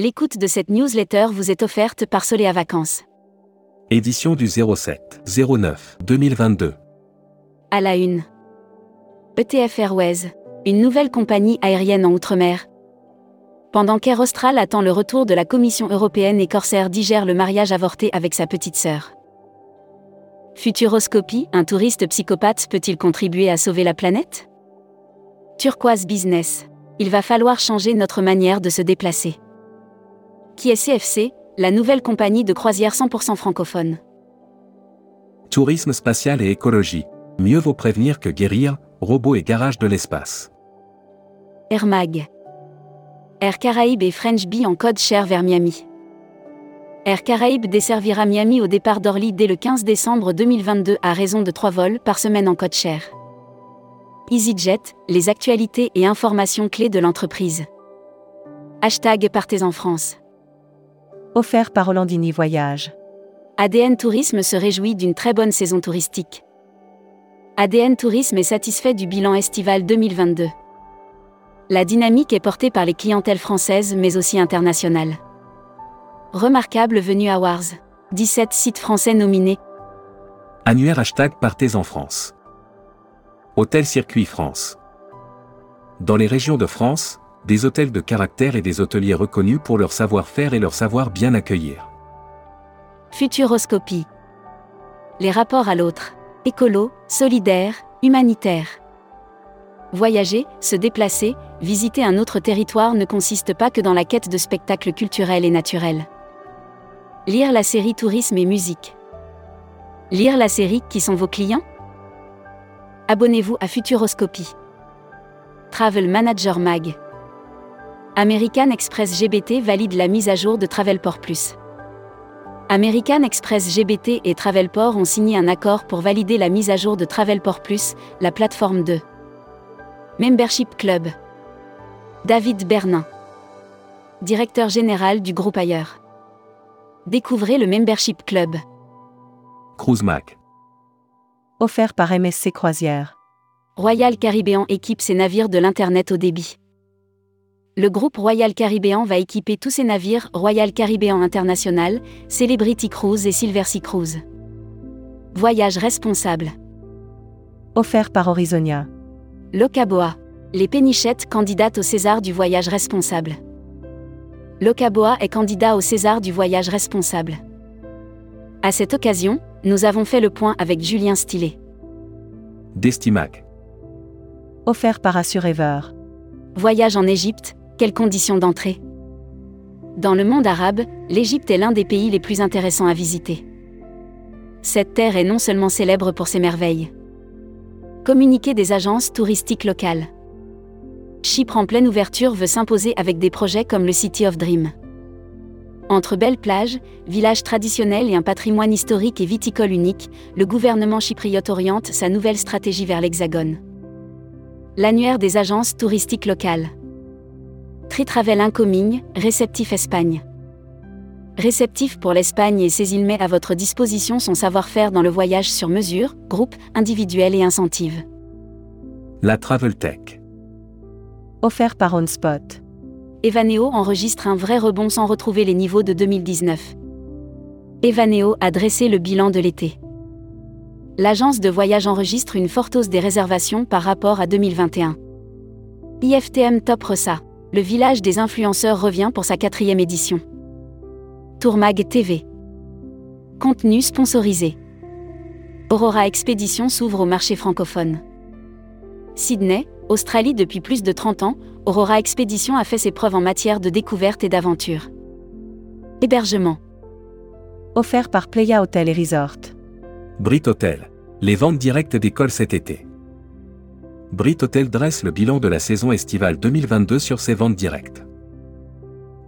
L'écoute de cette newsletter vous est offerte par Soléa Vacances. Édition du 07 09 2022. À la une. ETF Airways, une nouvelle compagnie aérienne en Outre-mer. Pendant qu'Air Austral attend le retour de la Commission européenne et Corsair digère le mariage avorté avec sa petite sœur. Futuroscopie, un touriste psychopathe peut-il contribuer à sauver la planète? Turquoise Business. Il va falloir changer notre manière de se déplacer. Qui est CFC, la nouvelle compagnie de croisière 100% francophone Tourisme spatial et écologie. Mieux vaut prévenir que guérir, robots et garage de l'espace. Air Mag. Air Caraïbes et French Bee en code cher vers Miami. Air Caraïbes desservira Miami au départ d'Orly dès le 15 décembre 2022 à raison de 3 vols par semaine en code cher. EasyJet, les actualités et informations clés de l'entreprise. Hashtag Partez en France. Offert par Hollandini Voyage. ADN Tourisme se réjouit d'une très bonne saison touristique. ADN Tourisme est satisfait du bilan estival 2022. La dynamique est portée par les clientèles françaises mais aussi internationales. Remarquable venue Awards. 17 sites français nominés. Annuaire hashtag Partez en France. Hôtel Circuit France. Dans les régions de France, des hôtels de caractère et des hôteliers reconnus pour leur savoir-faire et leur savoir bien accueillir. Futuroscopie. Les rapports à l'autre. Écolo, solidaire, humanitaire. Voyager, se déplacer, visiter un autre territoire ne consiste pas que dans la quête de spectacles culturels et naturels. Lire la série Tourisme et musique. Lire la série Qui sont vos clients? Abonnez-vous à Futuroscopie. Travel Manager Mag. American Express GBT valide la mise à jour de Travelport Plus. American Express GBT et Travelport ont signé un accord pour valider la mise à jour de Travelport Plus, la plateforme 2. Membership Club. David Bernin. Directeur général du groupe Ailleurs. Découvrez le Membership Club. Cruise Mac. Offert par MSC Croisière. Royal Caribbean équipe ses navires de l'Internet au débit. Le groupe Royal Caribbean va équiper tous ses navires Royal Caribbean International, Celebrity Cruise et Silver Sea Cruise. Voyage responsable. Offert par Horizonia. Locaboa. Les pénichettes candidates au César du voyage responsable. Locaboa est candidat au César du voyage responsable. À cette occasion, nous avons fait le point avec Julien Stillet. Destimac. Offert par Assurever. Voyage en Égypte, quelles conditions d'entrée? Dans le monde arabe, l'Égypte est l'un des pays les plus intéressants à visiter. Cette terre est non seulement célèbre pour ses merveilles. Communiquer des agences touristiques locales. Chypre en pleine ouverture veut s'imposer avec des projets comme le City of Dream. Entre belles plages, villages traditionnels et un patrimoine historique et viticole unique, le gouvernement chypriote oriente sa nouvelle stratégie vers l'Hexagone. L'annuaire des agences touristiques locales. Tritravel Incoming, réceptif Espagne. Réceptif pour l'Espagne et ses îles met à votre disposition son savoir-faire dans le voyage sur mesure, groupe, individuel et incentive. La Travel Tech. Offert par OnSpot. Evaneo enregistre un vrai rebond sans retrouver les niveaux de 2019. Evaneo a dressé le bilan de l'été. L'agence de voyage enregistre une forte hausse des réservations par rapport à 2021. IFTM Top Ressa, le village des influenceurs revient pour sa quatrième édition. Tourmag TV. Contenu sponsorisé. Aurora Expédition s'ouvre au marché francophone. Sydney, Australie depuis plus de 30 ans, Aurora Expédition a fait ses preuves en matière de découverte et d'aventure. Hébergement. Offert par Playa Hotel et Resort. Brit Hotel. Les ventes directes d'école cet été. Brit Hotel dresse le bilan de la saison estivale 2022 sur ses ventes directes.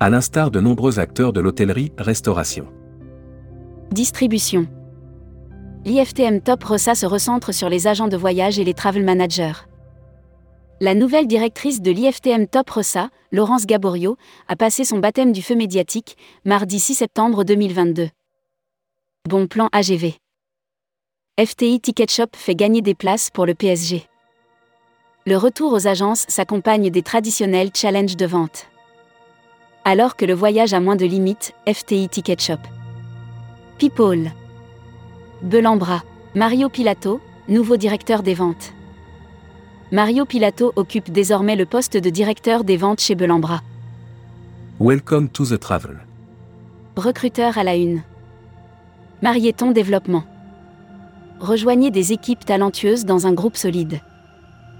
À l'instar de nombreux acteurs de l'hôtellerie-restauration. Distribution. L'IFTM Top Rossa se recentre sur les agents de voyage et les travel managers. La nouvelle directrice de l'IFTM Top Rossa, Laurence Gaborio, a passé son baptême du feu médiatique, mardi 6 septembre 2022. Bon plan AGV. FTI Ticket Shop fait gagner des places pour le PSG. Le retour aux agences s'accompagne des traditionnels challenges de vente. Alors que le voyage a moins de limites, FTI Ticket Shop. People. Belambra. Mario Pilato, nouveau directeur des ventes. Mario Pilato occupe désormais le poste de directeur des ventes chez Belambra. Welcome to the travel. Recruteur à la une. Marieton Développement. Rejoignez des équipes talentueuses dans un groupe solide.